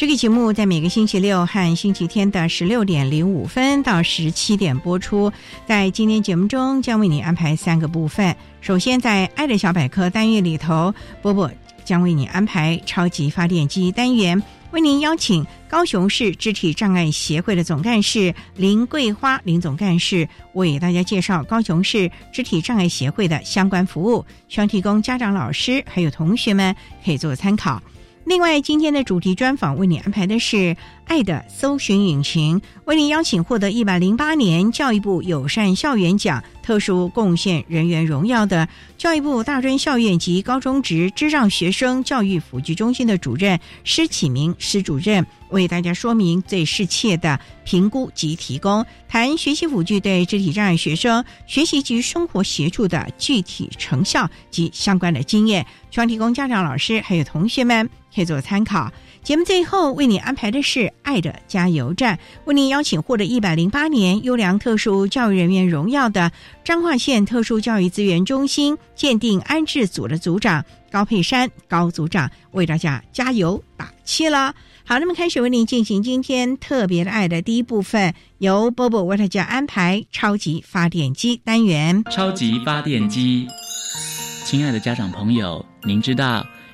这个节目在每个星期六和星期天的十六点零五分到十七点播出。在今天节目中，将为你安排三个部分。首先，在“爱的小百科”单元里头，波波将为你安排超级发电机单元。为您邀请高雄市肢体障碍协会的总干事林桂花林总干事为大家介绍高雄市肢体障碍协会的相关服务，希望提供家长、老师还有同学们可以做参考。另外，今天的主题专访为你安排的是。爱的搜寻引擎为您邀请获得一百零八年教育部友善校园奖特殊贡献人员荣耀的教育部大专校院及高中职智障学生教育辅具中心的主任施启明施主任，为大家说明最适切的评估及提供谈学习辅具对肢体障碍学生学习及生活协助的具体成效及相关的经验，希望提供家长、老师还有同学们可以做参考。节目最后为你安排的是“爱的加油站”，为您邀请获得一百零八年优良特殊教育人员荣耀的彰化县特殊教育资源中心鉴定安置组的组长高佩珊高组长为大家加油打气了。好，那么开始为您进行今天特别的爱的第一部分，由波波为大家安排超级发电机单元。超级发电机，亲爱的家长朋友，您知道？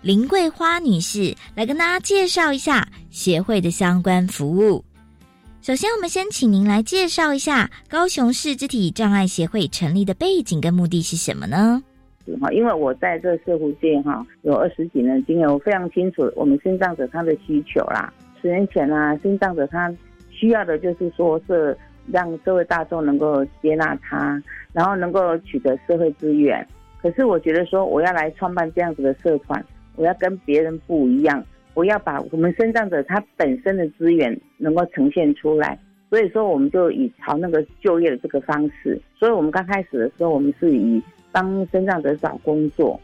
林桂花女士来跟大家介绍一下协会的相关服务。首先，我们先请您来介绍一下高雄市肢体障碍协会成立的背景跟目的是什么呢？哈，因为我在这社会界哈有二十几年经验，我非常清楚我们心脏者他的需求啦。十年前呢，心脏者他需要的就是说是让社会大众能够接纳他，然后能够取得社会资源。可是我觉得说，我要来创办这样子的社团。我要跟别人不一样，我要把我们身障者他本身的资源能够呈现出来，所以说我们就以朝那个就业的这个方式，所以我们刚开始的时候，我们是以帮身障者找工作，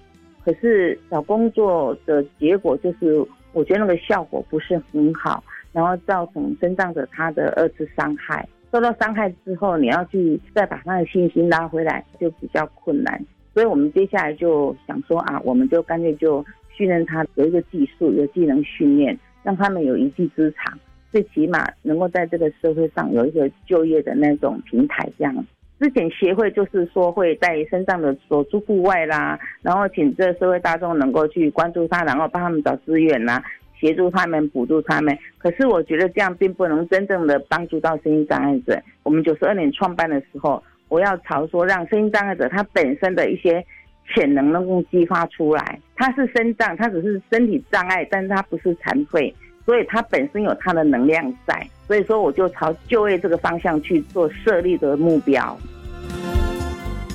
可是找工作的结果就是，我觉得那个效果不是很好，然后造成身障者他的二次伤害，受到伤害之后，你要去再把他的信心拉回来，就比较困难，所以我们接下来就想说啊，我们就干脆就。训练他有一个技术，有技能训练，让他们有一技之长，最起码能够在这个社会上有一个就业的那种平台。这样，之前协会就是说会在身上的所出户外啦，然后请这社会大众能够去关注他，然后帮他们找资源啦，协助他们，补助他们。可是我觉得这样并不能真正的帮助到声音障碍者。我们九十二年创办的时候，我要朝说让声音障碍者他本身的一些。潜能能够激发出来，他是身障，他只是身体障碍，但是他不是残废，所以他本身有他的能量在，所以说我就朝就业这个方向去做设立的目标。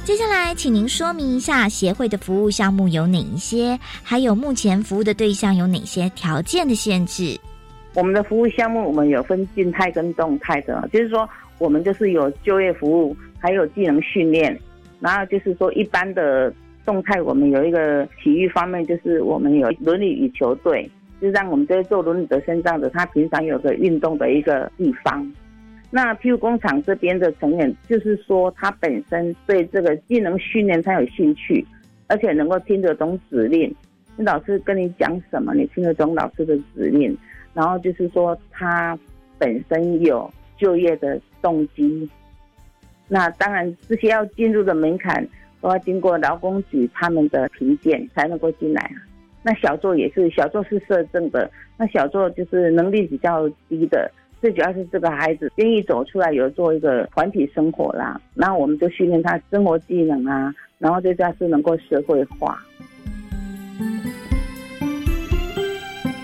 接下来，请您说明一下协会的服务项目有哪一些，还有目前服务的对象有哪些条件的限制。我们的服务项目，我们有分静态跟动态的，就是说，我们就是有就业服务，还有技能训练，然后就是说，一般的动态，我们有一个体育方面，就是我们有轮椅与球队，就让我们这些坐轮椅的身障者，他平常有个运动的一个地方。那譬如工厂这边的成员，就是说他本身对这个技能训练他有兴趣，而且能够听得懂指令，老师跟你讲什么，你听得懂老师的指令。然后就是说，他本身有就业的动机。那当然，这些要进入的门槛都要经过劳工局他们的评鉴才能够进来啊。那小作也是，小作是社政的，那小作就是能力比较低的。最主要是这个孩子愿意走出来，有做一个团体生活啦。然后我们就训练他生活技能啊，然后最主要是能够社会化。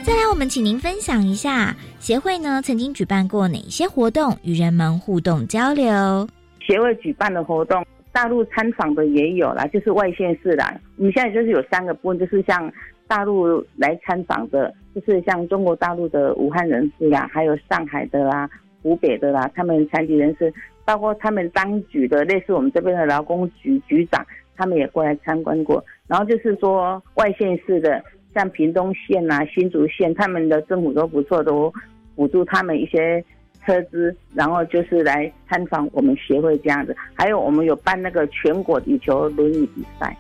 再来，我们请您分享一下协会呢曾经举办过哪些活动，与人们互动交流。协会举办的活动，大陆参访的也有啦，就是外县市啦。我们现在就是有三个部分，就是像大陆来参访的，就是像中国大陆的武汉人士啦，还有上海的啦、湖北的啦，他们残疾人士，包括他们当局的，类似我们这边的劳工局局长，他们也过来参观过。然后就是说外县市的。像屏东县呐、新竹县，他们的政府都不错，都补助他们一些车资，然后就是来参访我们协会这样子。还有我们有办那个全国羽球轮椅比赛。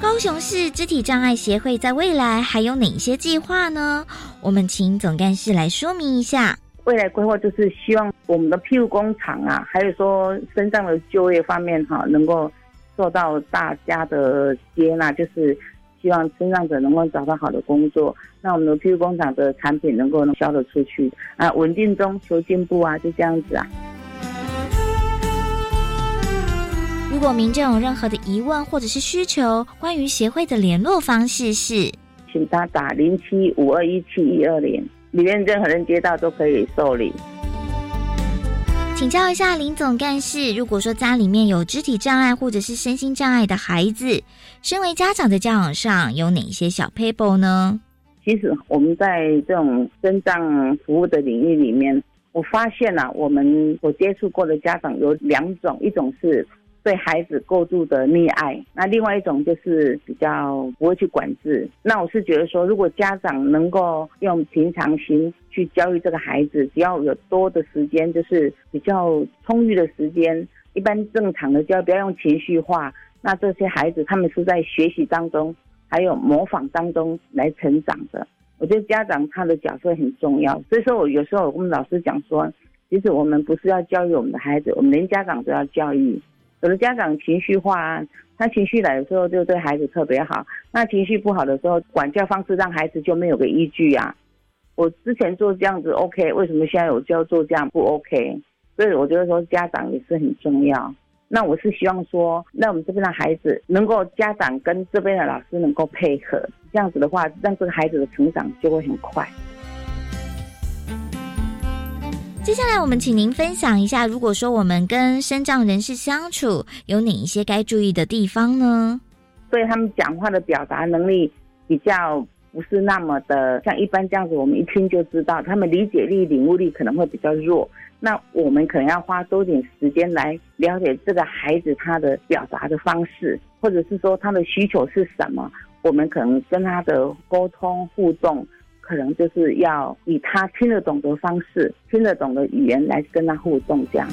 高雄市肢体障碍协会在未来还有哪些计划呢？我们请总干事来说明一下。未来规划就是希望我们的庇护工厂啊，还有说身上的就业方面哈，能够。受到大家的接纳，就是希望身障者能够找到好的工作，那我们的 P 工厂的产品能够能销得出去啊，稳定中求进步啊，就这样子啊。如果民众有任何的疑问或者是需求，关于协会的联络方式是，请他打零七五二一七一二零，里面任何人接到都可以受理。请教一下林总干事，如果说家里面有肢体障碍或者是身心障碍的孩子，身为家长的教养上有哪些小 paper 呢？其实我们在这种身障服务的领域里面，我发现啊，我们所接触过的家长有两种，一种是。对孩子过度的溺爱，那另外一种就是比较不会去管制。那我是觉得说，如果家长能够用平常心去教育这个孩子，只要有多的时间，就是比较充裕的时间，一般正常的教育，不要用情绪化。那这些孩子他们是在学习当中，还有模仿当中来成长的。我觉得家长他的角色很重要。所以说我有时候我跟老师讲说，其实我们不是要教育我们的孩子，我们连家长都要教育。有的家长情绪化啊，他情绪来的时候就对孩子特别好，那情绪不好的时候，管教方式让孩子就没有个依据啊。我之前做这样子 OK，为什么现在我就要做这样不 OK？所以我觉得说家长也是很重要。那我是希望说，那我们这边的孩子能够家长跟这边的老师能够配合，这样子的话，让这个孩子的成长就会很快。接下来，我们请您分享一下，如果说我们跟身障人士相处，有哪一些该注意的地方呢？对他们讲话的表达能力比较不是那么的像一般这样子，我们一听就知道，他们理解力、领悟力可能会比较弱。那我们可能要花多点时间来了解这个孩子他的表达的方式，或者是说他的需求是什么，我们可能跟他的沟通互动。可能就是要以他听得懂的方式、听得懂的语言来跟他互动，这样。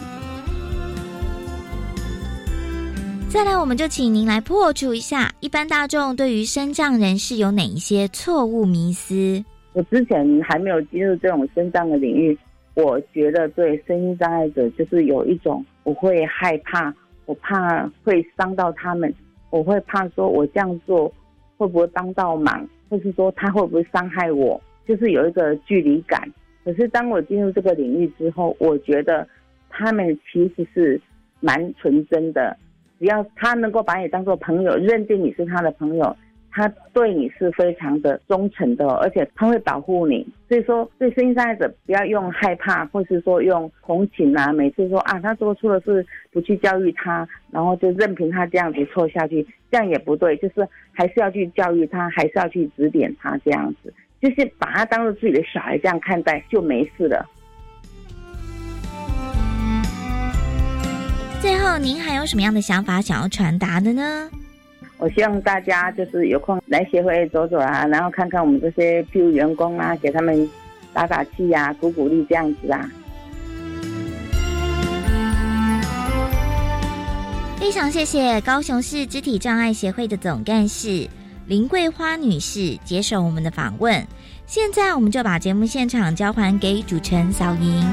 再来，我们就请您来破除一下一般大众对于身障人士有哪一些错误迷思。我之前还没有进入这种身障的领域，我觉得对身心障碍者就是有一种我会害怕，我怕会伤到他们，我会怕说我这样做会不会帮到忙。或是说他会不会伤害我，就是有一个距离感。可是当我进入这个领域之后，我觉得他们其实是蛮纯真的。只要他能够把你当做朋友，认定你是他的朋友，他对你是非常的忠诚的，而且他会保护你。所以说，对身心障碍者不要用害怕，或是说用同情啊，每次说啊，他做错了事不去教育他，然后就任凭他这样子错下去，这样也不对。就是还是要去教育他，还是要去指点他，这样子，就是把他当做自己的小孩这样看待，就没事了。最后，您还有什么样的想法想要传达的呢？我希望大家就是有空来协会走走啊，然后看看我们这些庇护员工啊，给他们打打气呀，鼓鼓励这样子啊。非常谢谢高雄市肢体障碍协会的总干事林桂花女士接受我们的访问。现在，我们就把节目现场交还给主持人小莹。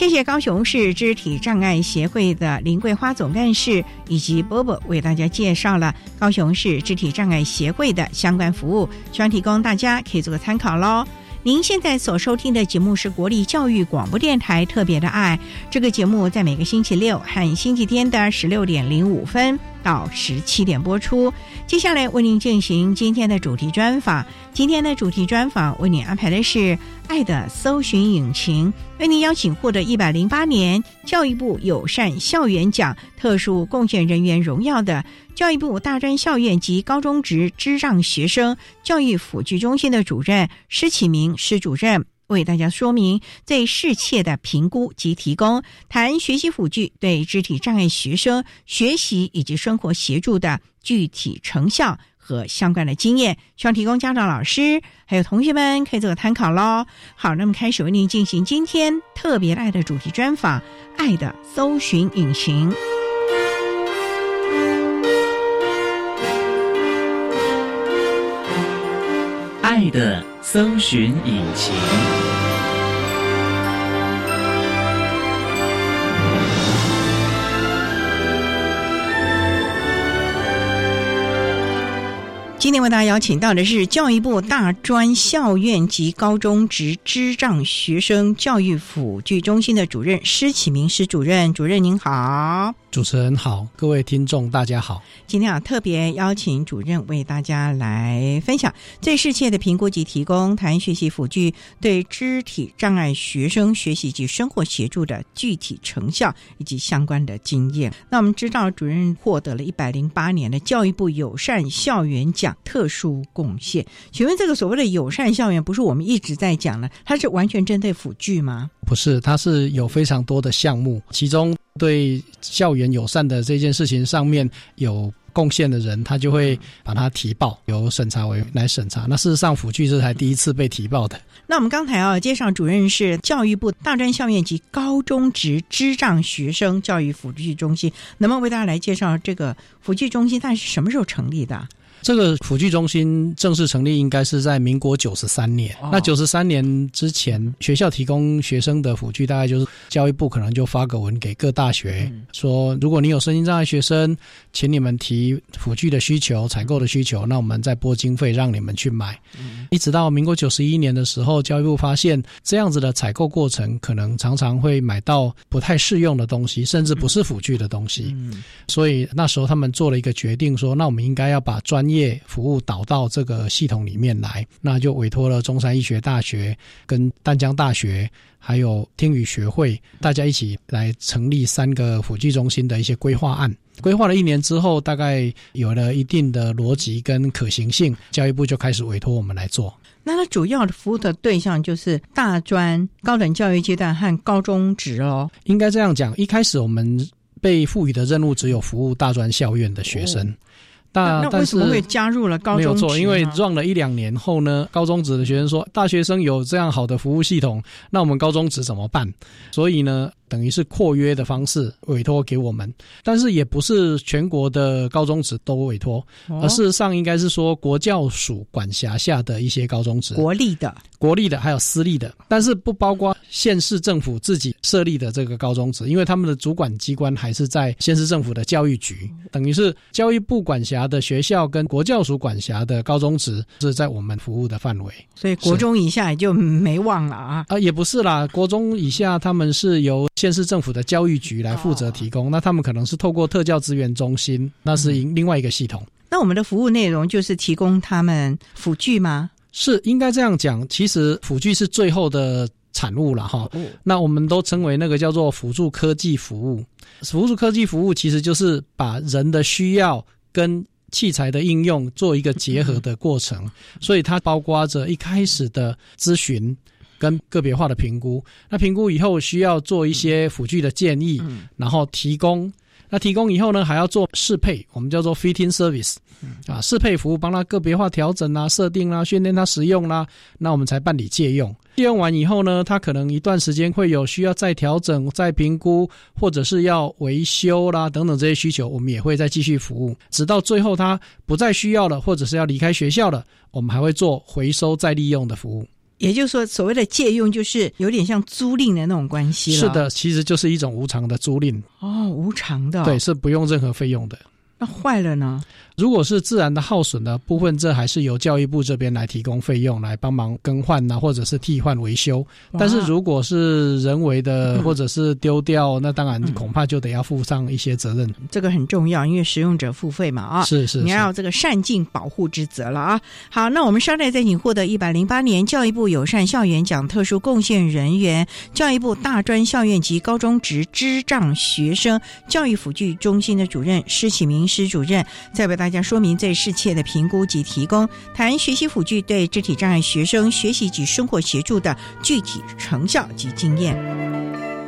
谢谢高雄市肢体障碍协会的林桂花总干事以及波波为大家介绍了高雄市肢体障碍协会的相关服务，希望提供大家可以做个参考喽。您现在所收听的节目是国立教育广播电台特别的爱，这个节目在每个星期六和星期天的十六点零五分。到十七点播出。接下来为您进行今天的主题专访。今天的主题专访为您安排的是《爱的搜寻引擎》，为您邀请获得一百零八年教育部友善校园奖特殊贡献人员荣耀的教育部大专校院及高中职智障学生教育辅具中心的主任施启明施主任。为大家说明最适切的评估及提供谈学习辅具对肢体障碍学生学习以及生活协助的具体成效和相关的经验，希望提供家长、老师还有同学们可以做个参考喽。好，那么开始为您进行今天特别爱的主题专访，《爱的搜寻引擎》。爱的搜寻引擎。今天为大家邀请到的是教育部大专校院及高中职智障学生教育辅具中心的主任施启明施主任，主任您好。主持人好，各位听众大家好。今天啊，特别邀请主任为大家来分享最适切的评估及提供谈学习辅具对肢体障碍学生学习及生活协助的具体成效以及相关的经验。那我们知道，主任获得了一百零八年的教育部友善校园奖特殊贡献。请问，这个所谓的友善校园，不是我们一直在讲的，它是完全针对辅具吗？不是，它是有非常多的项目，其中对校园友善的这件事情上面有贡献的人，他就会把它提报，由审查委来审查。那事实上，辅具是才第一次被提报的。那我们刚才啊，介绍主任是教育部大专校院及高中职智障学生教育辅具中心，能不能为大家来介绍这个辅具中心？它是什么时候成立的？这个辅具中心正式成立应该是在民国九十三年。那九十三年之前，学校提供学生的辅具，大概就是教育部可能就发个文给各大学，说如果你有身心障碍学生，请你们提辅具的需求、采购的需求，那我们再拨经费让你们去买。一直到民国九十一年的时候，教育部发现这样子的采购过程，可能常常会买到不太适用的东西，甚至不是辅具的东西。所以那时候他们做了一个决定，说那我们应该要把专业服务导到这个系统里面来，那就委托了中山医学大学、跟丹江大学，还有听语学会，大家一起来成立三个辅具中心的一些规划案。规划了一年之后，大概有了一定的逻辑跟可行性，教育部就开始委托我们来做。那它主要的服务的对象就是大专、高等教育阶段和高中职哦。应该这样讲，一开始我们被赋予的任务只有服务大专校院的学生。那为什么会加入了高中？没有错，因为撞了一两年后呢，高中职的学生说，大学生有这样好的服务系统，那我们高中职怎么办？所以呢。等于是扩约的方式委托给我们，但是也不是全国的高中职都委托，而事实上应该是说国教署管辖下的一些高中职，国立的、国立的还有私立的，但是不包括县市政府自己设立的这个高中职，因为他们的主管机关还是在县市政府的教育局，等于是教育部管辖的学校跟国教署管辖的高中职是在我们服务的范围，所以国中以下也就没忘了啊啊，也不是啦，国中以下他们是由。县市政府的教育局来负责提供。那他们可能是透过特教资源中心，那是另外一个系统。那我们的服务内容就是提供他们辅具吗？是应该这样讲。其实辅具是最后的产物了哈。那我们都称为那个叫做辅助科技服务。辅助科技服务其实就是把人的需要跟器材的应用做一个结合的过程，所以它包括着一开始的咨询跟个别化的评估。那评估以后需要做一些辅具的建议，然后提供。那提供以后呢，还要做适配，我们叫做 fitting service，啊，适配服务，帮他个别化调整啊、设定啦、训练他使用啦，那我们才办理借用。借用完以后呢，他可能一段时间会有需要再调整、再评估，或者是要维修啦等等这些需求，我们也会再继续服务，直到最后他不再需要了，或者是要离开学校了，我们还会做回收再利用的服务。也就是说，所谓的借用，就是有点像租赁的那种关系了。是的，其实就是一种无偿的租赁。哦，无偿的。对，是不用任何费用的。那坏了呢？如果是自然的耗损的部分，这还是由教育部这边来提供费用来帮忙更换呐，或者是替换维修。但是如果是人为的或者是丢掉，那当然恐怕就得要负上一些责任。这个很重要，因为使用者付费嘛啊，是是，你要这个善尽保护之责了啊。好，那我们稍待再请获得一百零八年教育部友善校园奖特殊贡献人员、教育部大专校院及高中职智障学生教育辅具中心的主任施启明施主任，再为大家说明最适切的评估及提供，谈学习辅具对肢体障碍学生学习及生活协助的具体成效及经验。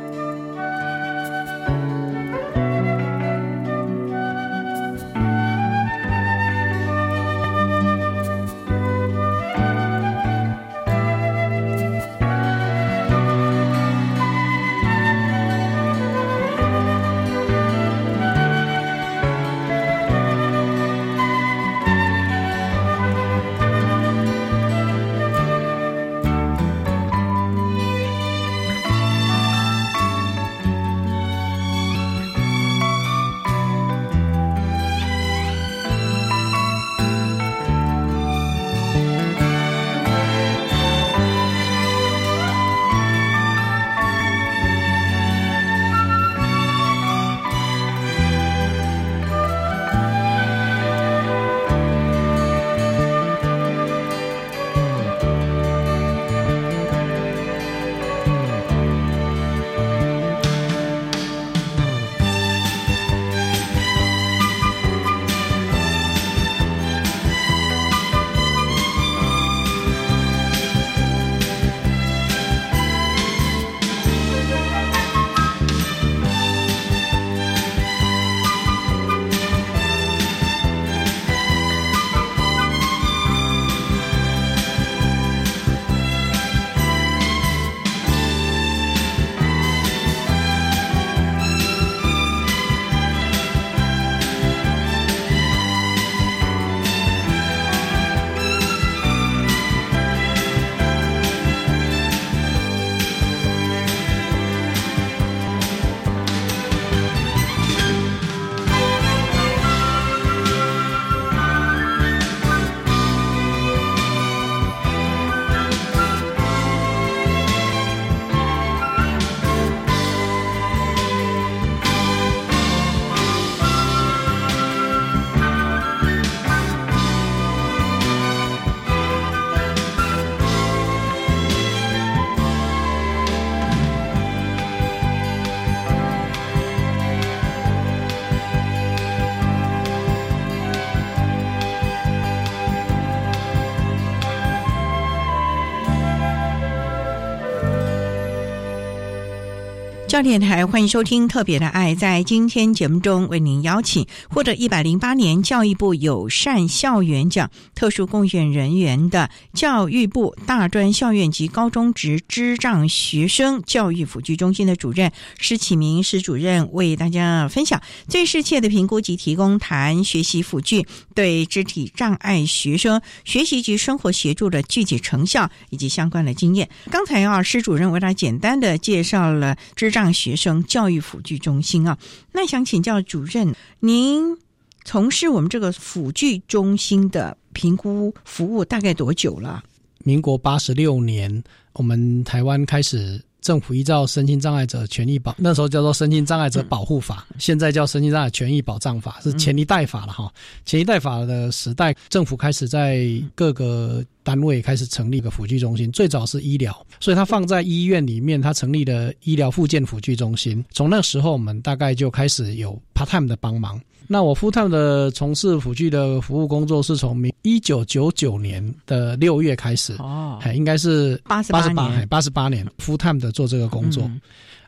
教电台欢迎收听《特别的爱》。在今天节目中，为您邀请获得一百零八年教育部友善校园奖特殊贡献人员的教育部大专校院及高中职智障学生教育辅具中心的主任施启明施主任，为大家分享最适切的评估及提供谈学习辅具对肢体障碍学生学习及生活协助的具体成效以及相关的经验。刚才啊，施主任为他简单的介绍了智障。学生教育辅具中心啊，那想请教主任，您从事我们这个辅具中心的评估服务大概多久了？民国八十六年，我们台湾开始政府依照身心障碍者权益保，那时候叫做身心障碍者保护法，现在叫身心障碍权益保障法，是前一代法了哈。前一代法的时代，政府开始在各个单位开始成立一个辅具中心，最早是医疗，所以它放在医院里面，它成立了医疗附件辅具中心。从那时候，我们大概就开始有 part time 的帮忙。那我 full time 的从事辅具的服务工作是从明一九九九年的六月开始哦，还应该是八十八年，八十八年 full time 的做这个工作。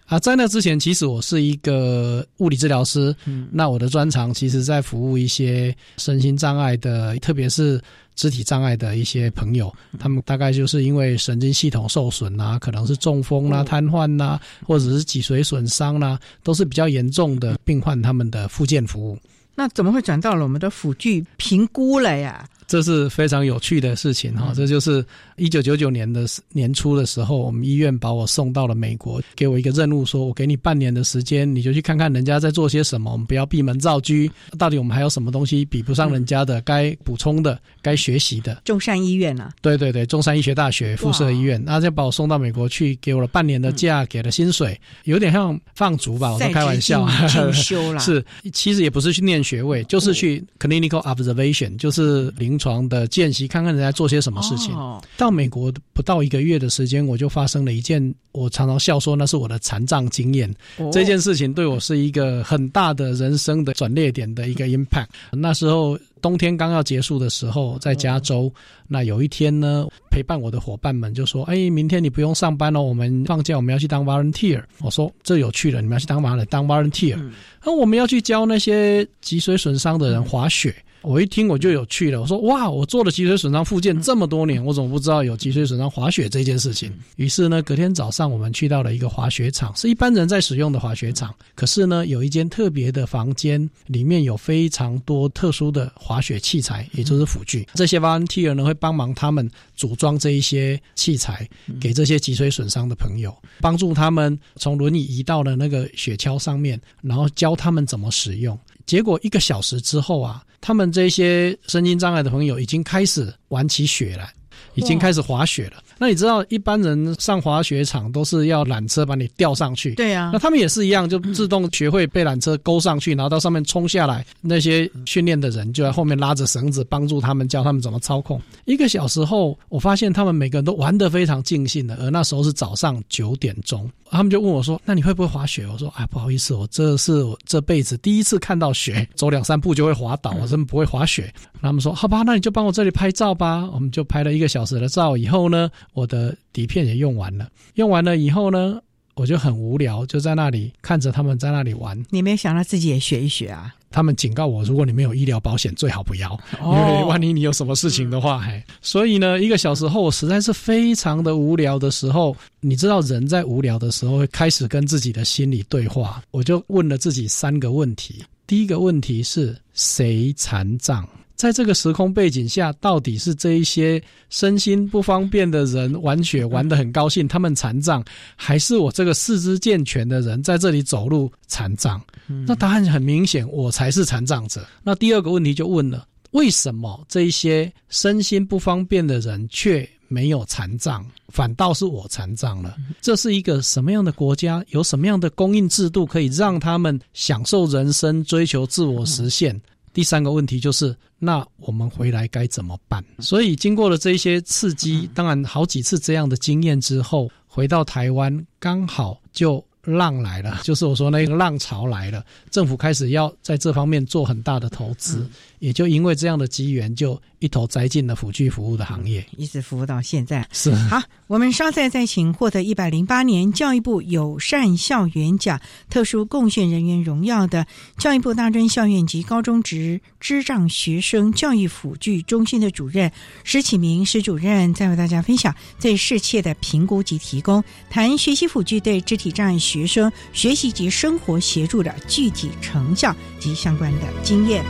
啊，在那之前，其实我是一个物理治疗师。嗯，那我的专长其实在服务一些身心障碍的，特别是肢体障碍的一些朋友。他们大概就是因为神经系统受损啊，可能是中风啦、瘫痪啦，或者是脊髓损伤啦，都是比较严重的病患。他们的复健服务，那怎么会转到了我们的辅具评估了呀？这是非常有趣的事情哈，这就是一九九九年的年初的时候，我们医院把我送到了美国，给我一个任务，说我给你半年的时间，你就去看看人家在做些什么，我们不要闭门造车，到底我们还有什么东西比不上人家的，该补充的，该学习的。中山医院啊？对对对，中山医学大学附设医院，那就把我送到美国去，给我了半年的假，给了薪水，有点像放逐吧，我在开玩笑，进修了。是，其实也不是去念学位，就是去 clinical observation，就是临。临床的见习，看看人家做些什么事情。到美国不到一个月的时间，我就发生了一件我常常笑说那是我的残障经验。这件事情对我是一个很大的人生的转捩点的一个 impact。那时候冬天刚要结束的时候，在加州，那有一天呢，陪伴我的伙伴们就说：“哎，明天你不用上班了，我们放假，我们要去当 volunteer。”我说：“这有趣了，你们要去当嘛当 volunteer。”那我们要去教那些脊髓损伤的人滑雪。我一听我就有趣了，我说哇，我做了脊髓损伤复健这么多年，我怎么不知道有脊髓损伤滑雪这件事情？于是呢，隔天早上我们去到了一个滑雪场，是一般人在使用的滑雪场。可是呢，有一间特别的房间，里面有非常多特殊的滑雪器材，也就是辅具。这些 volunteer 呢会帮忙他们组装这一些器材，给这些脊髓损伤的朋友，帮助他们从轮椅移到了那个雪橇上面，然后教他们怎么使用。结果一个小时之后啊，他们这些身心障碍的朋友已经开始玩起雪来，已经开始滑雪了。那你知道一般人上滑雪场都是要缆车把你吊上去，对呀。那他们也是一样，就自动学会被缆车勾上去，然后到上面冲下来。那些训练的人就在后面拉着绳子帮助他们，教他们怎么操控。一个小时后，我发现他们每个人都玩得非常尽兴的，而那时候是早上九点钟。他们就问我说：“那你会不会滑雪？”我说：“哎，不好意思，我这是我这辈子第一次看到雪，走两三步就会滑倒，我真不会滑雪。”他们说：“好吧，那你就帮我这里拍照吧。”我们就拍了一个小时的照。以后呢，我的底片也用完了。用完了以后呢，我就很无聊，就在那里看着他们在那里玩。你没有想到自己也学一学啊？他们警告我，如果你没有医疗保险，最好不要，因为万一你有什么事情的话，嘿。所以呢，一个小时后，我实在是非常的无聊的时候，你知道，人在无聊的时候会开始跟自己的心理对话。我就问了自己三个问题：第一个问题是谁残障？在这个时空背景下，到底是这一些身心不方便的人玩雪玩得很高兴，他们残障，还是我这个四肢健全的人在这里走路残障？那答案很明显，我才是残障者。那第二个问题就问了：为什么这一些身心不方便的人却没有残障，反倒是我残障了？这是一个什么样的国家？有什么样的供应制度可以让他们享受人生、追求自我实现？第三个问题就是，那我们回来该怎么办？所以经过了这些刺激，当然好几次这样的经验之后，回到台湾刚好就浪来了，就是我说那个浪潮来了，政府开始要在这方面做很大的投资，也就因为这样的机缘就。一头栽进了辅具服务的行业，一直服务到现在。是好，我们稍后再请获得一百零八年教育部友善校园奖特殊贡献人员荣耀的教育部大专校院及高中职智障学生教育辅具中心的主任石启明石主任，再为大家分享最适切的评估及提供，谈学习辅具对肢体障碍学生学习及生活协助的具体成效及相关的经验。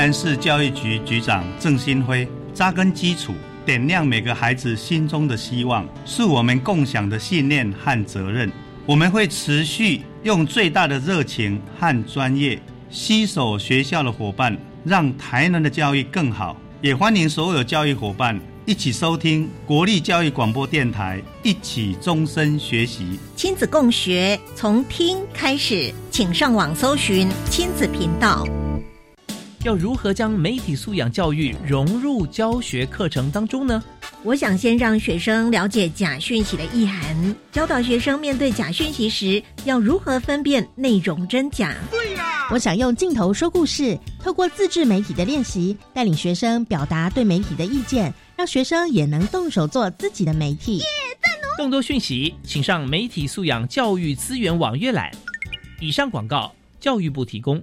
南市教育局局长郑新辉，扎根基础，点亮每个孩子心中的希望，是我们共享的信念和责任。我们会持续用最大的热情和专业，携手学校的伙伴，让台南的教育更好。也欢迎所有教育伙伴一起收听国立教育广播电台，一起终身学习，亲子共学，从听开始，请上网搜寻亲子频道。要如何将媒体素养教育融入教学课程当中呢？我想先让学生了解假讯息的意涵，教导学生面对假讯息时要如何分辨内容真假。对呀，我想用镜头说故事，透过自制媒体的练习，带领学生表达对媒体的意见，让学生也能动手做自己的媒体。耶，赞哦！更多讯息，请上媒体素养教育资源网阅览。以上广告，教育部提供。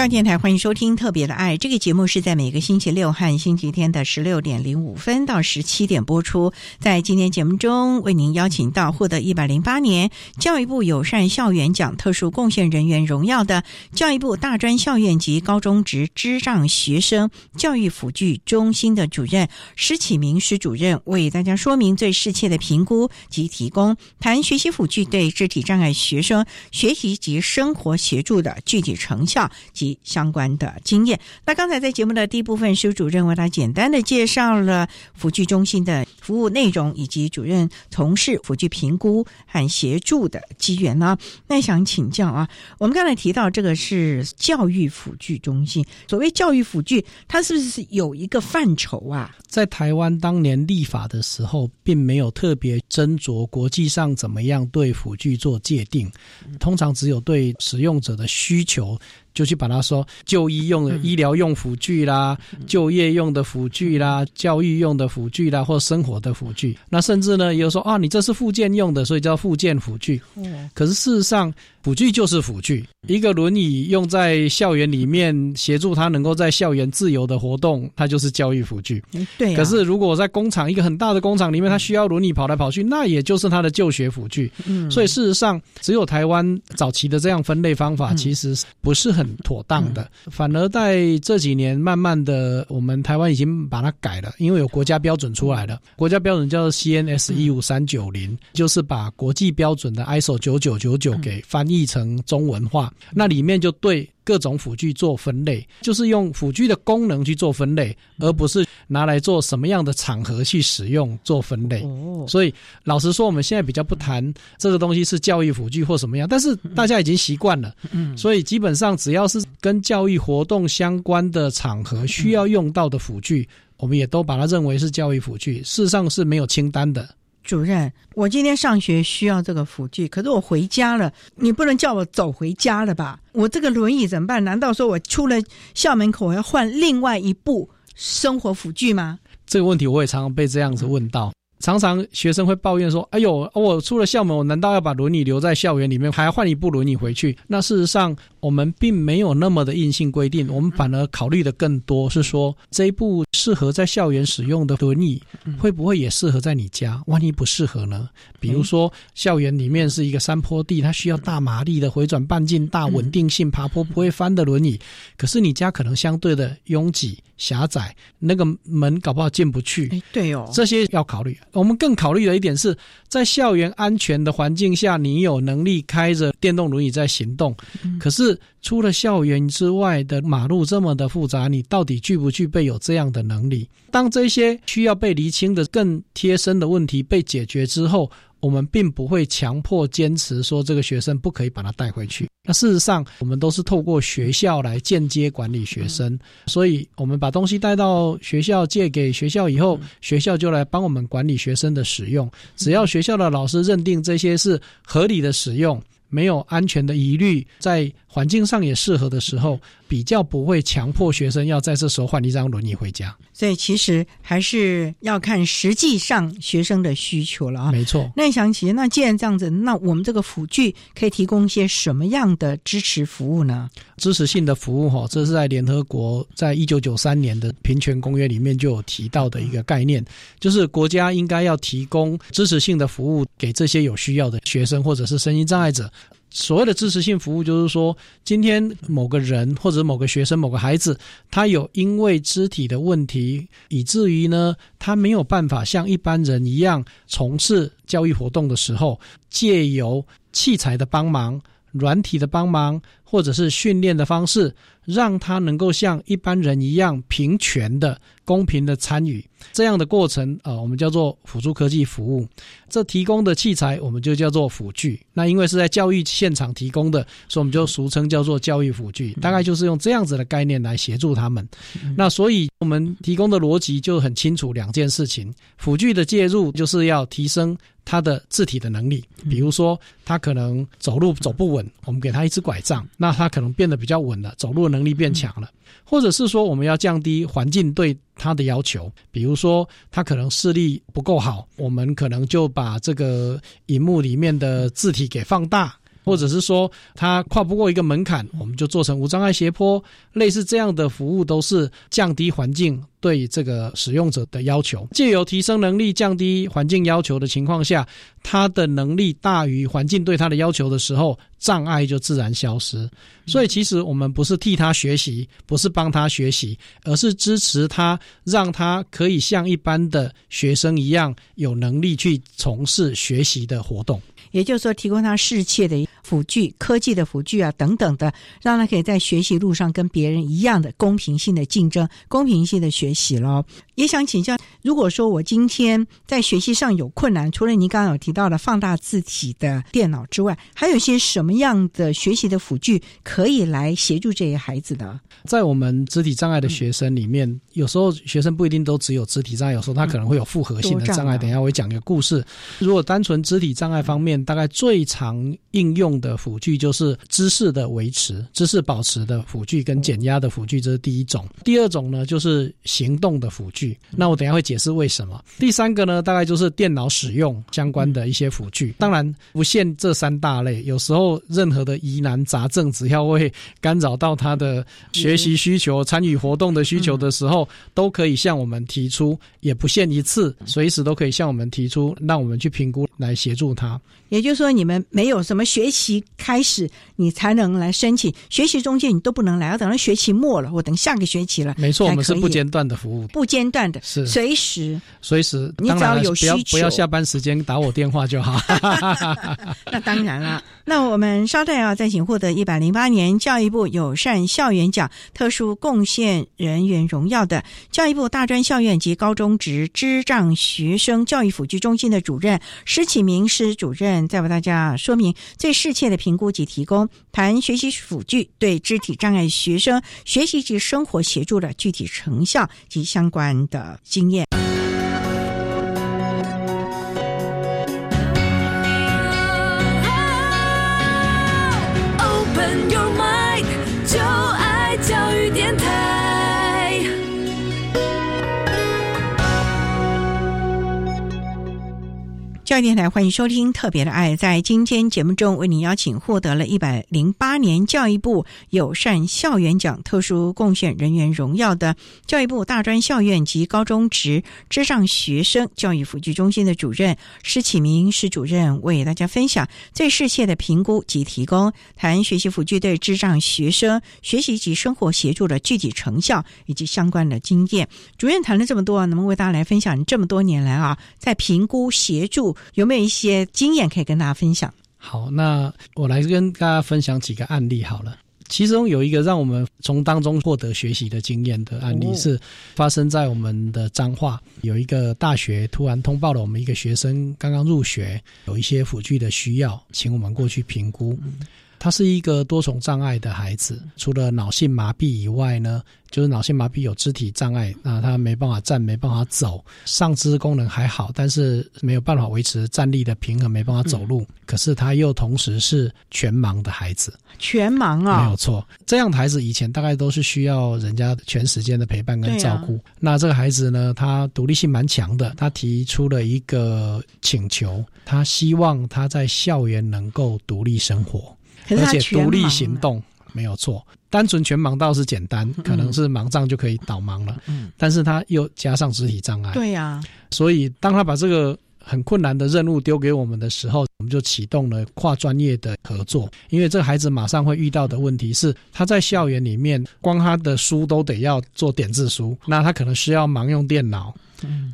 教育电台欢迎收听《特别的爱》这个节目，是在每个星期六和星期天的十六点零五分到十七点播出。在今天节目中，为您邀请到获得一百零八年教育部友善校园奖特殊贡献人员荣耀的教育部大专校院及高中职智障学生教育辅具中心的主任施启明施主任，为大家说明最适切的评估及提供谈学习辅具对肢体障碍学生学习及生活协助的具体成效及。相关的经验。那刚才在节目的第一部分，施主任为他简单的介绍了辅具中心的服务内容，以及主任从事辅具评估和协助的机缘呢。那想请教啊，我们刚才提到这个是教育辅具中心，所谓教育辅具，它是不是有一个范畴啊？在台湾当年立法的时候，并没有特别斟酌国际上怎么样对辅具做界定，通常只有对使用者的需求。就去把它说就医用的医疗用辅具啦，就业用的辅具啦，教育用的辅具啦，或生活的辅具。那甚至呢，有说啊，你这是附件用的，所以叫附件辅具。可是事实上。辅具就是辅具，一个轮椅用在校园里面协助他能够在校园自由的活动，它就是教育辅具。对。可是如果在工厂一个很大的工厂里面，他需要轮椅跑来跑去，那也就是他的就学辅具。嗯。所以事实上，只有台湾早期的这样分类方法其实不是很妥当的，反而在这几年慢慢的，我们台湾已经把它改了，因为有国家标准出来了。国家标准叫做 CNS 一五三九零，就是把国际标准的 ISO 九九九九给翻。译成中文化，那里面就对各种辅具做分类，就是用辅具的功能去做分类，而不是拿来做什么样的场合去使用做分类。所以老实说，我们现在比较不谈这个东西是教育辅具或什么样，但是大家已经习惯了。嗯，所以基本上只要是跟教育活动相关的场合需要用到的辅具，我们也都把它认为是教育辅具。事实上是没有清单的。主任，我今天上学需要这个辅具，可是我回家了，你不能叫我走回家了吧？我这个轮椅怎么办？难道说我出了校门口我要换另外一部生活辅具吗？这个问题我也常常被这样子问到。常常学生会抱怨说：“哎呦，我出了校门，我难道要把轮椅留在校园里面，还要换一部轮椅回去？”那事实上，我们并没有那么的硬性规定，我们反而考虑的更多是说，这一部适合在校园使用的轮椅，会不会也适合在你家？万一不适合呢？比如说，校园里面是一个山坡地，它需要大马力的回转半径、大稳定性、爬坡不会翻的轮椅，可是你家可能相对的拥挤。狭窄，那个门搞不好进不去。对哦，这些要考虑。我们更考虑的一点是在校园安全的环境下，你有能力开着电动轮椅在行动。可是除了校园之外的马路这么的复杂，你到底具不具备有这样的能力？当这些需要被厘清的更贴身的问题被解决之后。我们并不会强迫坚持说这个学生不可以把他带回去。那事实上，我们都是透过学校来间接管理学生，所以我们把东西带到学校借给学校以后，学校就来帮我们管理学生的使用。只要学校的老师认定这些是合理的使用。没有安全的疑虑，在环境上也适合的时候，比较不会强迫学生要在这时候换一张轮椅回家。所以其实还是要看实际上学生的需求了啊。没错。那想起，那既然这样子，那我们这个辅具可以提供一些什么样的支持服务呢？支持性的服务哈，这是在联合国在一九九三年的平权公约里面就有提到的一个概念，就是国家应该要提供支持性的服务给这些有需要的学生或者是身心障碍者。所谓的支持性服务，就是说，今天某个人或者某个学生、某个孩子，他有因为肢体的问题，以至于呢，他没有办法像一般人一样从事教育活动的时候，借由器材的帮忙、软体的帮忙，或者是训练的方式，让他能够像一般人一样平权的。公平的参与这样的过程啊，我们叫做辅助科技服务。这提供的器材我们就叫做辅具。那因为是在教育现场提供的，所以我们就俗称叫做教育辅具。大概就是用这样子的概念来协助他们。那所以我们提供的逻辑就很清楚，两件事情：辅具的介入就是要提升他的自体的能力。比如说他可能走路走不稳，我们给他一支拐杖，那他可能变得比较稳了，走路的能力变强了。或者是说，我们要降低环境对他的要求，比如说他可能视力不够好，我们可能就把这个荧幕里面的字体给放大。或者是说他跨不过一个门槛，我们就做成无障碍斜坡，类似这样的服务都是降低环境对这个使用者的要求。借由提升能力、降低环境要求的情况下，他的能力大于环境对他的要求的时候，障碍就自然消失。所以其实我们不是替他学习，不是帮他学习，而是支持他，让他可以像一般的学生一样有能力去从事学习的活动。也就是说，提供他适切的辅具、科技的辅具啊，等等的，让他可以在学习路上跟别人一样的公平性的竞争、公平性的学习咯。也想请教，如果说我今天在学习上有困难，除了您刚刚有提到的放大字体的电脑之外，还有些什么样的学习的辅具可以来协助这些孩子的？在我们肢体障碍的学生里面，有时候学生不一定都只有肢体障碍，有时候他可能会有复合性的障碍。等一下我会讲一个故事。如果单纯肢体障碍方面，大概最常应用的辅具就是姿势的维持、姿势保持的辅具跟减压的辅具，这是第一种。第二种呢，就是行动的辅具。那我等下会解释为什么。第三个呢，大概就是电脑使用相关的一些辅具。当然不限这三大类，有时候任何的疑难杂症，只要会干扰到他的学习需求、参与活动的需求的时候，都可以向我们提出，也不限一次，随时都可以向我们提出，让我们去评估来协助他。也就是说，你们没有什么学期开始你才能来申请，学习中间你都不能来，要等到学期末了，我等下个学期了。没错，我们是不间断的服务，不间断的，是随时随时。你只要有需求，不要下班时间打我电话就好。那当然了。那我们稍待啊，再请获得一百零八年教育部友善校园奖特殊贡献人员荣耀的教育部大专校院及高中职智障学生教育辅具中心的主任施启明施主任。再为大家说明最适切的评估及提供谈学习辅具对肢体障碍学生学习及生活协助的具体成效及相关的经验。教育电台欢迎收听《特别的爱》。在今天节目中，为您邀请获得了一百零八年教育部友善校园奖特殊贡献人员荣耀的教育部大专校院及高中职智障学生教育辅具中心的主任施启明施主任，为大家分享最适切的评估及提供谈学习辅具对智障学生学习及生活协助的具体成效以及相关的经验。主任谈了这么多，能不能为大家来分享这么多年来啊，在评估协助？有没有一些经验可以跟大家分享？好，那我来跟大家分享几个案例好了。其中有一个让我们从当中获得学习的经验的案例，是发生在我们的彰化有一个大学突然通报了我们一个学生刚刚入学，有一些辅具的需要，请我们过去评估。他是一个多重障碍的孩子，除了脑性麻痹以外呢，就是脑性麻痹有肢体障碍，那他没办法站，没办法走，上肢功能还好，但是没有办法维持站立的平衡，没办法走路。可是他又同时是全盲的孩子，全盲啊，没有错。这样的孩子以前大概都是需要人家全时间的陪伴跟照顾。那这个孩子呢，他独立性蛮强的，他提出了一个请求，他希望他在校园能够独立生活。而且独立行动没有错，单纯全盲倒是简单，可能是盲杖就可以导盲了。嗯，但是他又加上肢体障碍，对呀。所以当他把这个很困难的任务丢给我们的时候，我们就启动了跨专业的合作。因为这个孩子马上会遇到的问题是，他在校园里面光他的书都得要做点字书，那他可能需要盲用电脑。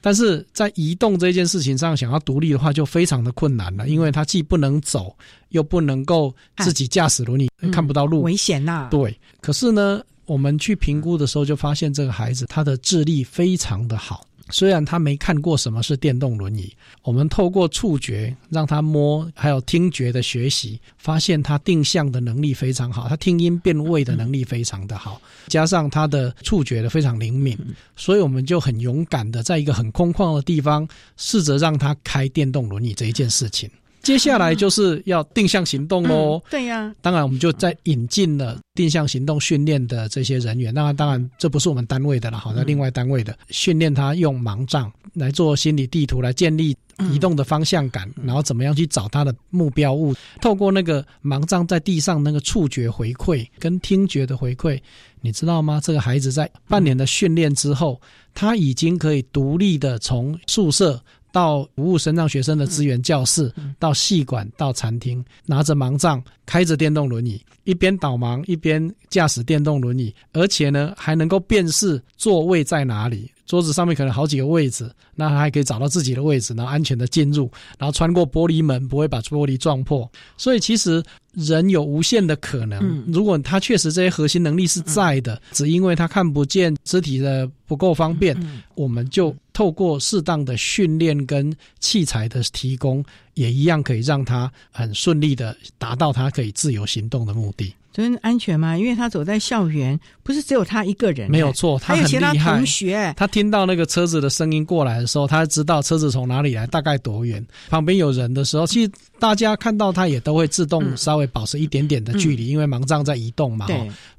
但是在移动这件事情上，想要独立的话就非常的困难了，因为他既不能走，又不能够自己驾驶轮椅，看不到路，危险呐。对，可是呢，我们去评估的时候就发现，这个孩子他的智力非常的好。虽然他没看过什么是电动轮椅，我们透过触觉让他摸，还有听觉的学习，发现他定向的能力非常好，他听音辨位的能力非常的好，加上他的触觉的非常灵敏，所以我们就很勇敢的在一个很空旷的地方，试着让他开电动轮椅这一件事情。接下来就是要定向行动喽。对呀，当然我们就在引进了定向行动训练的这些人员。那当然这不是我们单位的了，好，在另外单位的训练他用盲杖来做心理地图，来建立移动的方向感，然后怎么样去找他的目标物。透过那个盲杖在地上那个触觉回馈跟听觉的回馈，你知道吗？这个孩子在半年的训练之后，他已经可以独立的从宿舍。到服务身障学生的资源教室，到戏馆，到餐厅，拿着盲杖，开着电动轮椅，一边导盲一边驾驶电动轮椅，而且呢还能够辨识座位在哪里。桌子上面可能好几个位置，那他还可以找到自己的位置，然后安全的进入，然后穿过玻璃门，不会把玻璃撞破。所以其实人有无限的可能。如果他确实这些核心能力是在的，只因为他看不见肢体的不够方便，我们就透过适当的训练跟器材的提供，也一样可以让他很顺利的达到他可以自由行动的目的。真安全吗？因为他走在校园，不是只有他一个人，没有错，他很厉害。同学，他听到那个车子的声音过来的时候，他知道车子从哪里来，大概多远，旁边有人的时候，其实大家看到他也都会自动稍微保持一点点的距离，因为盲杖在移动嘛，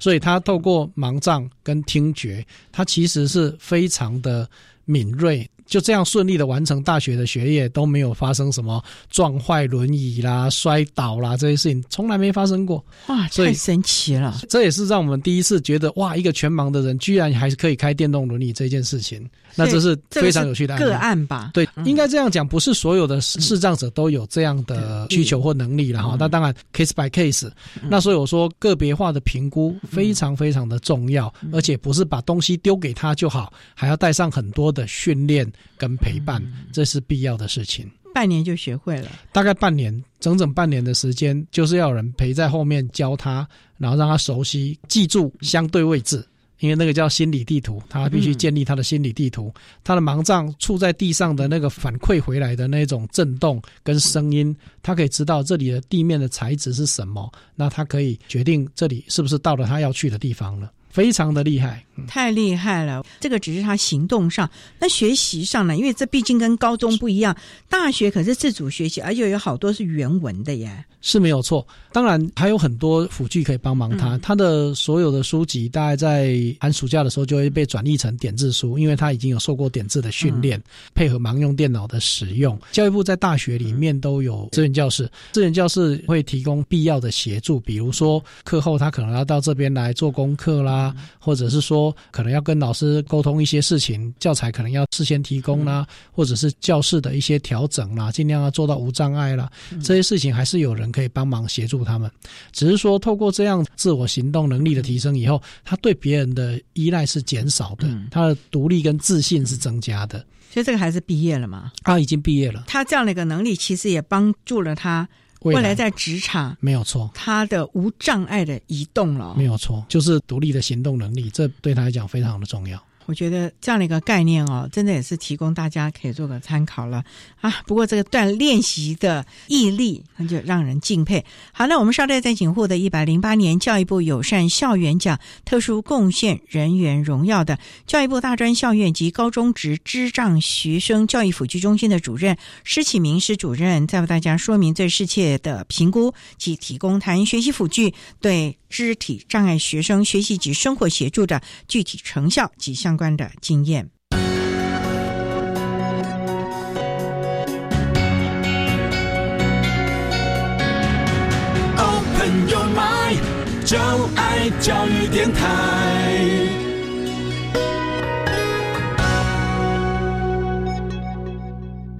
所以他透过盲杖跟听觉，他其实是非常的敏锐。就这样顺利的完成大学的学业，都没有发生什么撞坏轮椅啦、摔倒啦这些事情，从来没发生过。哇，太神奇了！这也是让我们第一次觉得，哇，一个全盲的人居然还是可以开电动轮椅这件事情。那这是非常有趣的个案吧？对，应该这样讲，不是所有的视障者都有这样的需求或能力了哈。那当然，case by case。那所以我说，个别化的评估非常非常的重要，而且不是把东西丢给他就好，还要带上很多的训练跟陪伴，这是必要的事情。半年就学会了，大概半年，整整半年的时间，就是要有人陪在后面教他，然后让他熟悉、记住相对位置。因为那个叫心理地图，他必须建立他的心理地图。他的盲杖触在地上的那个反馈回来的那种震动跟声音，他可以知道这里的地面的材质是什么。那他可以决定这里是不是到了他要去的地方了。非常的厉害。太厉害了！这个只是他行动上，那学习上呢？因为这毕竟跟高中不一样，大学可是自主学习，而且有好多是原文的耶。是没有错，当然还有很多辅具可以帮忙他。他的所有的书籍，大概在寒暑假的时候就会被转译成点字书，因为他已经有受过点字的训练，配合盲用电脑的使用。教育部在大学里面都有资源教室，资源教室会提供必要的协助，比如说课后他可能要到这边来做功课啦，或者是说。可能要跟老师沟通一些事情，教材可能要事先提供啦，或者是教室的一些调整啦，尽量要做到无障碍啦。这些事情还是有人可以帮忙协助他们。只是说，透过这样自我行动能力的提升以后，他对别人的依赖是减少的，他的独立跟自信是增加的。所以这个孩子毕业了吗？啊已经毕业了。他这样的一个能力，其实也帮助了他。未来在职场没有错，他的无障碍的移动了，没有错，就是独立的行动能力，这对他来讲非常的重要。我觉得这样的一个概念哦，真的也是提供大家可以做个参考了啊。不过这个锻练习的毅力，那就让人敬佩。好，那我们稍待再请获得一百零八年教育部友善校园奖特殊贡献人员荣耀的教育部大专校院及高中职智障学生教育辅具中心的主任施启明施主任，再为大家说明最适切的评估及提供谈学习辅具对肢体障碍学生学习及生活协助的具体成效及相。关的经验。Open your mind，就爱教育电台。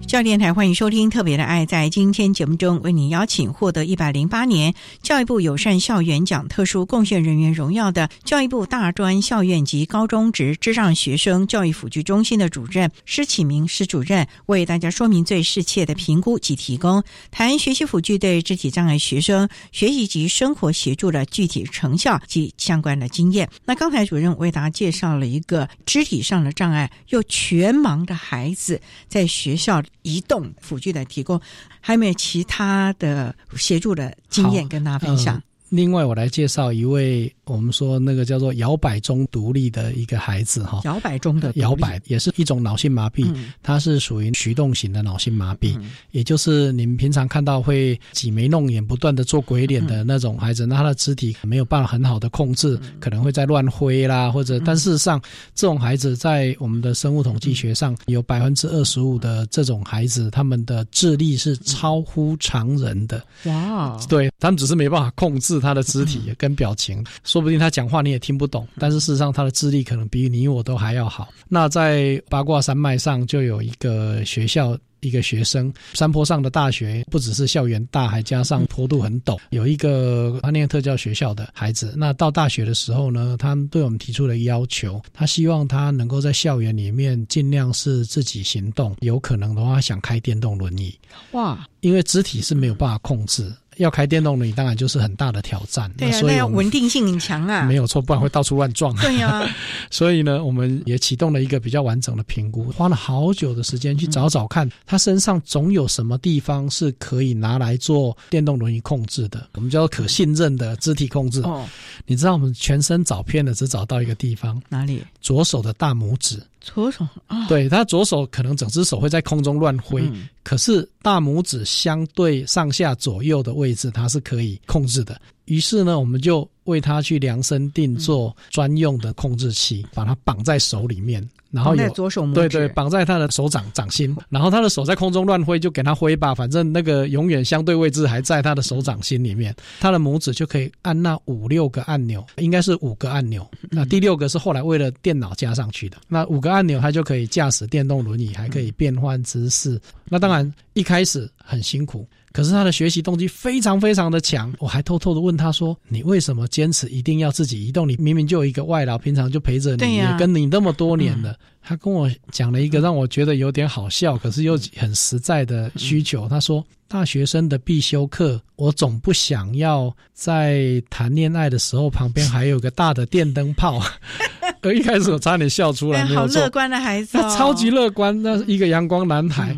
教育电台欢迎收听特别的爱，在今天节目中为您邀请获得一百零八年教育部友善校园奖特殊贡献人员荣耀的教育部大专校院及高中职智障学生教育辅具中心的主任施启明施主任，为大家说明最适切的评估及提供谈学习辅具对肢体障碍学生学习及生活协助的具体成效及相关的经验。那刚才主任为大家介绍了一个肢体上的障碍又全盲的孩子在学校。移动辅具的提供，还有没有其他的协助的经验跟大家分享？另外，我来介绍一位。我们说那个叫做摇摆中独立的一个孩子哈，摇摆中的摇摆也是一种脑性麻痹，它是属于徐动型的脑性麻痹，也就是你们平常看到会挤眉弄眼、不断的做鬼脸的那种孩子，那他的肢体没有办法很好的控制，可能会在乱挥啦，或者但事实上，这种孩子在我们的生物统计学上有百分之二十五的这种孩子，他们的智力是超乎常人的。哇，对他们只是没办法控制他的肢体跟表情。说不定他讲话你也听不懂，但是事实上他的智力可能比你我都还要好。那在八卦山脉上就有一个学校，一个学生，山坡上的大学不只是校园大，还加上坡度很陡。有一个他念特教学校的孩子，那到大学的时候呢，他对我们提出了要求，他希望他能够在校园里面尽量是自己行动，有可能的话想开电动轮椅。哇，因为肢体是没有办法控制。要开电动轮椅，当然就是很大的挑战。对啊，那要稳定性很强啊。没有错，不然会到处乱撞。对呀，所以呢，我们也启动了一个比较完整的评估，花了好久的时间去找找看，他身上总有什么地方是可以拿来做电动轮椅控制的。我们叫可信任的肢体控制。哦，你知道我们全身找遍了，只找到一个地方，哪里？左手的大拇指。左手啊，对他左手可能整只手会在空中乱挥，可是大拇指相对上下左右的位置，它是可以控制的。于是呢，我们就为他去量身定做专用的控制器，把它绑在手里面。然后有左手对对，绑在他的手掌掌心，然后他的手在空中乱挥，就给他挥吧，反正那个永远相对位置还在他的手掌心里面，他的拇指就可以按那五六个按钮，应该是五个按钮，那第六个是后来为了电脑加上去的，那五个按钮他就可以驾驶电动轮椅，还可以变换姿势。那当然一开始很辛苦。可是他的学习动机非常非常的强，我还偷偷的问他说：“你为什么坚持一定要自己移动？你明明就有一个外劳，平常就陪着你，也跟你那么多年了。”他跟我讲了一个让我觉得有点好笑，可是又很实在的需求。他说：“大学生的必修课，我总不想要在谈恋爱的时候旁边还有个大的电灯泡。” 我一开始我差点笑出来，好乐观的孩子，他超级乐观，那是一个阳光男孩。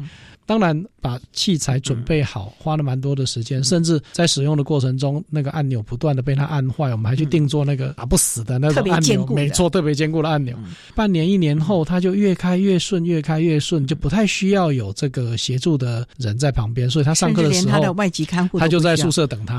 当然，把器材准备好，花了蛮多的时间，甚至在使用的过程中，那个按钮不断的被它按坏，我们还去定做那个打不死的那种按钮，没错，特别坚固的按钮。半年一年后，它就越开越顺，越开越顺，就不太需要有这个协助的人在旁边，所以他上课的时候，他的外籍看护，他就在宿舍等他，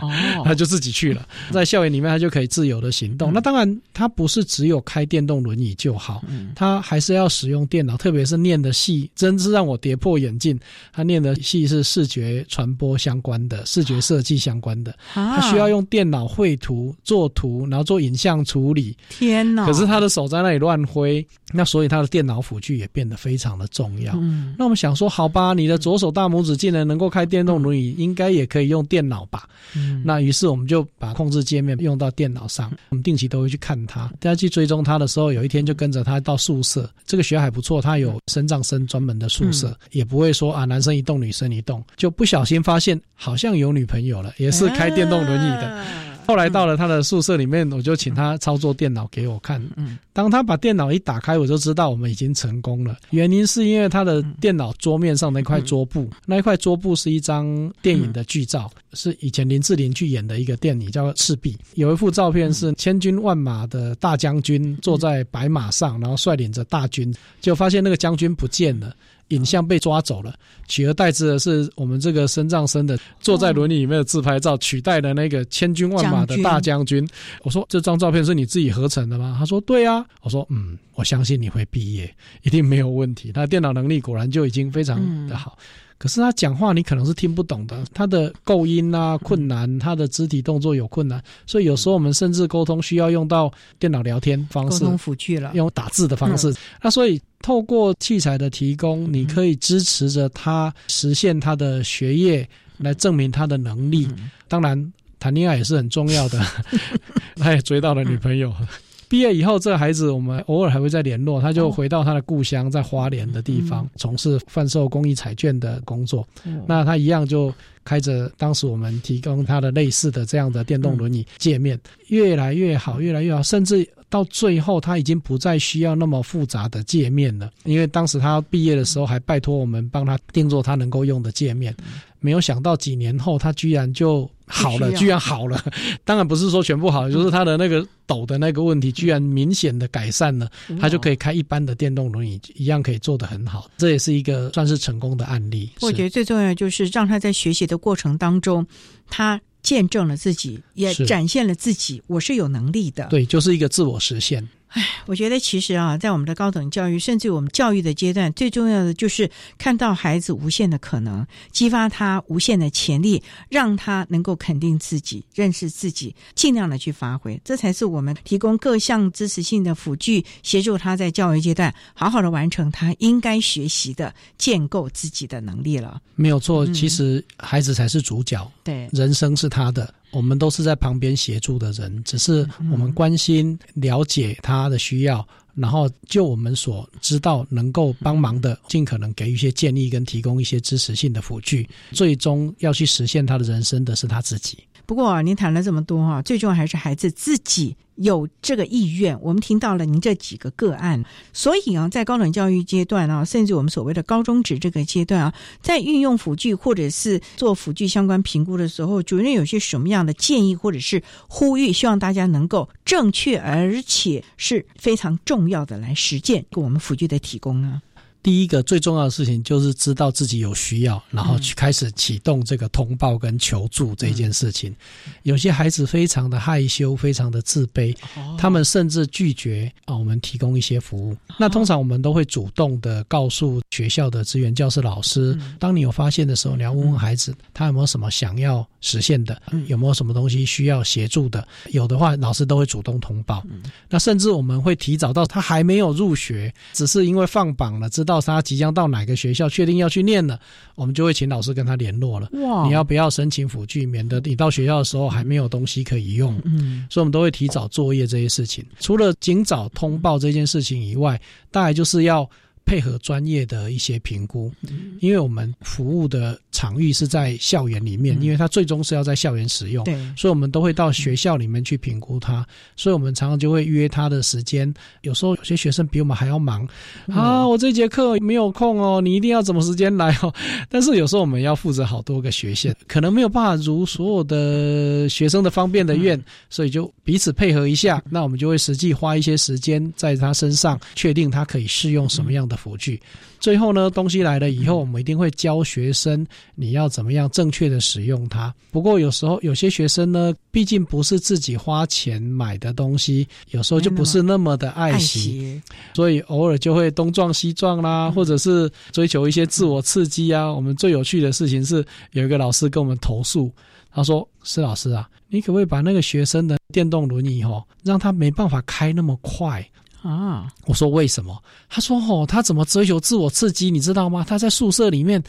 哦，他就自己去了，在校园里面他就可以自由的行动。那当然，他不是只有开电动轮椅就好，他还是要使用电脑，特别是念的戏，真是让我跌破眼镜。他念的戏是视觉传播相关的，视觉设计相关的，他需要用电脑绘图、做图，然后做影像处理。天哪！可是他的手在那里乱挥，那所以他的电脑辅具也变得非常的重要。嗯，那我们想说，好吧，你的左手大拇指竟然能够开电动轮椅，应该也可以用电脑吧？嗯，那于是我们就把控制界面用到电脑上，我们定期都会去看他，大家去追踪他的时候，有一天就跟着他到宿舍。这个学校还不错，他有身障生专门的宿舍，也不会说啊，男生一动，女生一动，就不小心发现好像有女朋友了，也是开电动轮椅的。后来到了他的宿舍里面，我就请他操作电脑给我看。嗯，当他把电脑一打开，我就知道我们已经成功了。原因是因为他的电脑桌面上那块桌布，那一块桌布是一张电影的剧照，是以前林志玲去演的一个电影叫《赤壁》，有一幅照片是千军万马的大将军坐在白马上，然后率领着大军，就发现那个将军不见了。影像被抓走了，取而代之的是我们这个身障生的坐在轮椅里面的自拍照，取代了那个千军万马的大将军。我说这张照片是你自己合成的吗？他说对啊。我说嗯，我相信你会毕业，一定没有问题。他电脑能力果然就已经非常的好。可是他讲话你可能是听不懂的，他的构音啊困难，他的肢体动作有困难，所以有时候我们甚至沟通需要用到电脑聊天方式，沟通辅具了，用打字的方式。那所以透过器材的提供，你可以支持着他实现他的学业，来证明他的能力。当然，谈恋爱也是很重要的，他 也追到了女朋友。毕业以后，这个孩子我们偶尔还会再联络，他就回到他的故乡，在花莲的地方从事贩售公益彩券的工作。那他一样就开着当时我们提供他的类似的这样的电动轮椅界面，越来越好，越来越好，甚至到最后他已经不再需要那么复杂的界面了。因为当时他毕业的时候还拜托我们帮他定做他能够用的界面，没有想到几年后他居然就。好了，居然好了。当然不是说全部好，就是他的那个抖的那个问题，居然明显的改善了，他就可以开一般的电动轮椅，一样可以做得很好。这也是一个算是成功的案例。我觉得最重要就是让他在学习的过程当中，他见证了自己，也展现了自己，我是有能力的。对，就是一个自我实现。唉，我觉得其实啊，在我们的高等教育，甚至我们教育的阶段，最重要的就是看到孩子无限的可能，激发他无限的潜力，让他能够肯定自己、认识自己，尽量的去发挥，这才是我们提供各项支持性的辅具，协助他在教育阶段好好的完成他应该学习的，建构自己的能力了。没有错，其实孩子才是主角，对，人生是他的。我们都是在旁边协助的人，只是我们关心、了解他的需要，然后就我们所知道能够帮忙的，尽可能给予一些建议跟提供一些支持性的辅具。最终要去实现他的人生的是他自己。不过您谈了这么多哈，最重要还是孩子自己。有这个意愿，我们听到了您这几个个案，所以啊，在高等教育阶段啊，甚至我们所谓的高中职这个阶段啊，在运用辅具或者是做辅具相关评估的时候，主任有些什么样的建议或者是呼吁，希望大家能够正确而且是非常重要的来实践给我们辅具的提供呢？第一个最重要的事情就是知道自己有需要，然后去开始启动这个通报跟求助这件事情。有些孩子非常的害羞，非常的自卑，他们甚至拒绝啊我们提供一些服务。那通常我们都会主动的告诉学校的资源教师老师，当你有发现的时候，你要问问孩子他有没有什么想要实现的，有没有什么东西需要协助的。有的话，老师都会主动通报。那甚至我们会提早到他还没有入学，只是因为放榜了，知道。他即将到哪个学校，确定要去念了，我们就会请老师跟他联络了。哇！你要不要申请辅具，免得你到学校的时候还没有东西可以用。嗯，所以我们都会提早作业这些事情。除了尽早通报这件事情以外，大概就是要配合专业的一些评估，因为我们服务的场域是在校园里面，因为它最终是要在校园使用，对，所以我们都会到学校里面去评估它，所以我们常常就会约他的时间。有时候有些学生比我们还要忙啊，我这节课没有空哦，你一定要怎么时间来哦？但是有时候我们要负责好多个学线，可能没有办法如所有的学生的方便的愿，所以就彼此配合一下，那我们就会实际花一些时间在他身上，确定他可以适用什么样的。辅具，最后呢，东西来了以后，我们一定会教学生你要怎么样正确的使用它。不过有时候有些学生呢，毕竟不是自己花钱买的东西，有时候就不是那么的爱惜，所以偶尔就会东撞西撞啦，或者是追求一些自我刺激啊。我们最有趣的事情是，有一个老师跟我们投诉，他说：“施老师啊，你可不可以把那个学生的电动轮椅哦，让他没办法开那么快？”啊！我说为什么？他说：“哦，他怎么追求自我刺激？你知道吗？他在宿舍里面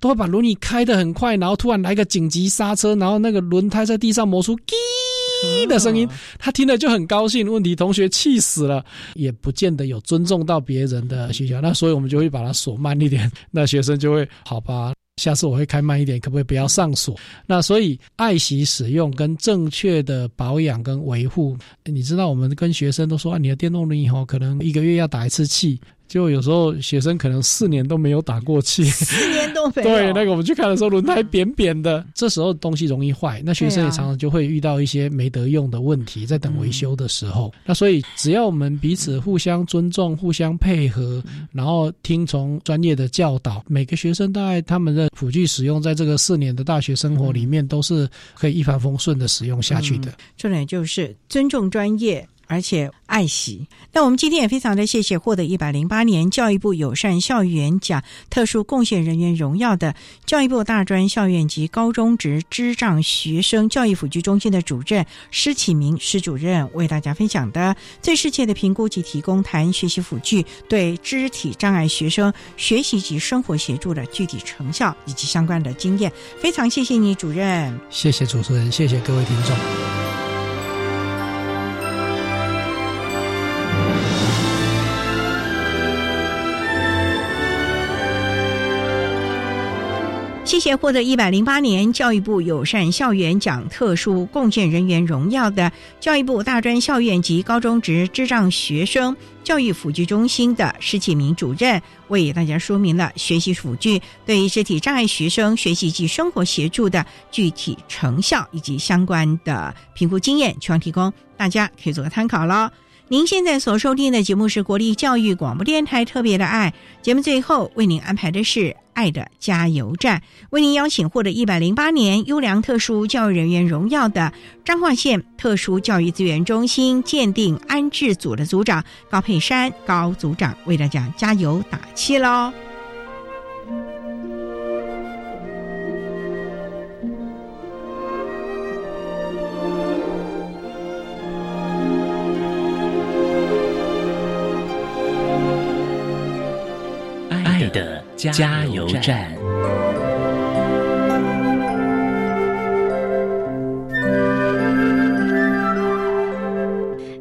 都会把轮椅开得很快，然后突然来个紧急刹车，然后那个轮胎在地上磨出‘滴’的声音，他听了就很高兴。问题同学气死了，也不见得有尊重到别人的需求。那所以我们就会把它锁慢一点，那学生就会好吧。”下次我会开慢一点，可不可以不要上锁？那所以爱惜使用跟正确的保养跟维护，你知道我们跟学生都说啊，你的电动轮椅哦，可能一个月要打一次气。就有时候学生可能四年都没有打过气，四年都没有。对，那个我们去看的时候，轮胎扁扁的，这时候东西容易坏，那学生也常常就会遇到一些没得用的问题，在等维修的时候。那所以只要我们彼此互相尊重、互相配合，然后听从专业的教导，每个学生大概他们的辅具使用，在这个四年的大学生活里面，都是可以一帆风顺的使用下去的。重点就是尊重专业。而且爱惜。那我们今天也非常的谢谢获得一百零八年教育部友善校园奖特殊贡献人员荣耀的教育部大专校院及高中职智障学生教育辅具中心的主任施启明施主任为大家分享的最适切的评估及提供谈学习辅具对肢体障碍学生学习及生活协助的具体成效以及相关的经验。非常谢谢你，主任。谢谢主持人，谢谢各位听众。谢谢获得一百零八年教育部友善校园奖特殊贡献人员荣耀的教育部大专校院及高中职智障学生教育辅具中心的施启明主任，为大家说明了学习辅具对于肢体障碍学生学习及生活协助的具体成效以及相关的评估经验，希望提供大家可以做个参考喽。您现在所收听的节目是国立教育广播电台特别的爱节目，最后为您安排的是爱的加油站，为您邀请获得一百零八年优良特殊教育人员荣耀的彰化县特殊教育资源中心鉴定安置组的组长高佩珊高组长为大家加油打气喽。加油站。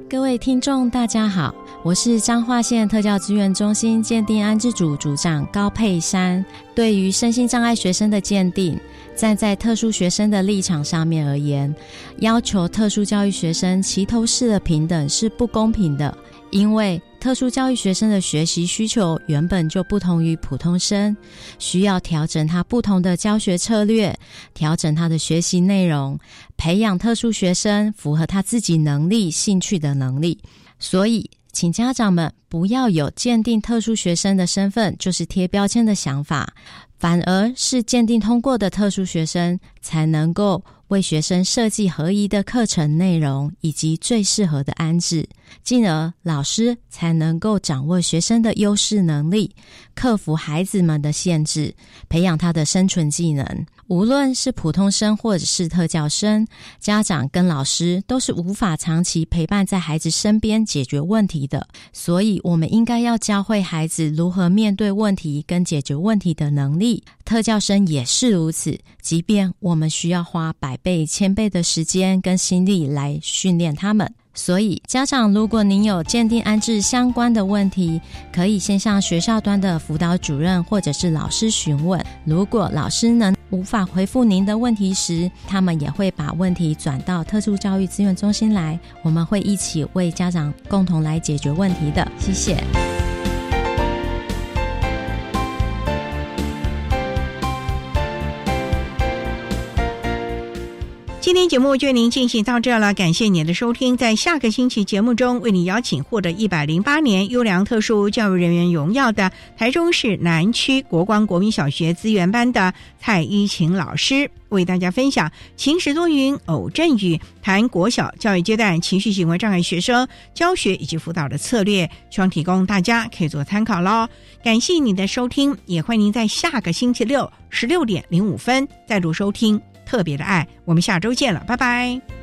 各位听众，大家好，我是彰化县特教资源中心鉴定安置组组长高佩珊。对于身心障碍学生的鉴定，站在特殊学生的立场上面而言，要求特殊教育学生齐头式的平等是不公平的，因为。特殊教育学生的学习需求原本就不同于普通生，需要调整他不同的教学策略，调整他的学习内容，培养特殊学生符合他自己能力、兴趣的能力。所以，请家长们不要有鉴定特殊学生的身份就是贴标签的想法，反而是鉴定通过的特殊学生才能够。为学生设计合宜的课程内容以及最适合的安置，进而老师才能够掌握学生的优势能力，克服孩子们的限制，培养他的生存技能。无论是普通生或者是特教生，家长跟老师都是无法长期陪伴在孩子身边解决问题的。所以，我们应该要教会孩子如何面对问题跟解决问题的能力，特教生也是如此。即便我们需要花百倍、千倍的时间跟心力来训练他们。所以，家长，如果您有鉴定安置相关的问题，可以先向学校端的辅导主任或者是老师询问。如果老师能无法回复您的问题时，他们也会把问题转到特殊教育资源中心来，我们会一起为家长共同来解决问题的。谢谢。今天节目就为您进行到这了，感谢您的收听。在下个星期节目中，为您邀请获得一百零八年优良特殊教育人员荣耀的台中市南区国光国民小学资源班的蔡依晴老师，为大家分享晴时多云偶阵雨，谈国小教育阶段情绪行为障碍学生教学以及辅导的策略，希望提供大家可以做参考喽。感谢您的收听，也欢迎您在下个星期六十六点零五分再度收听。特别的爱，我们下周见了，拜拜。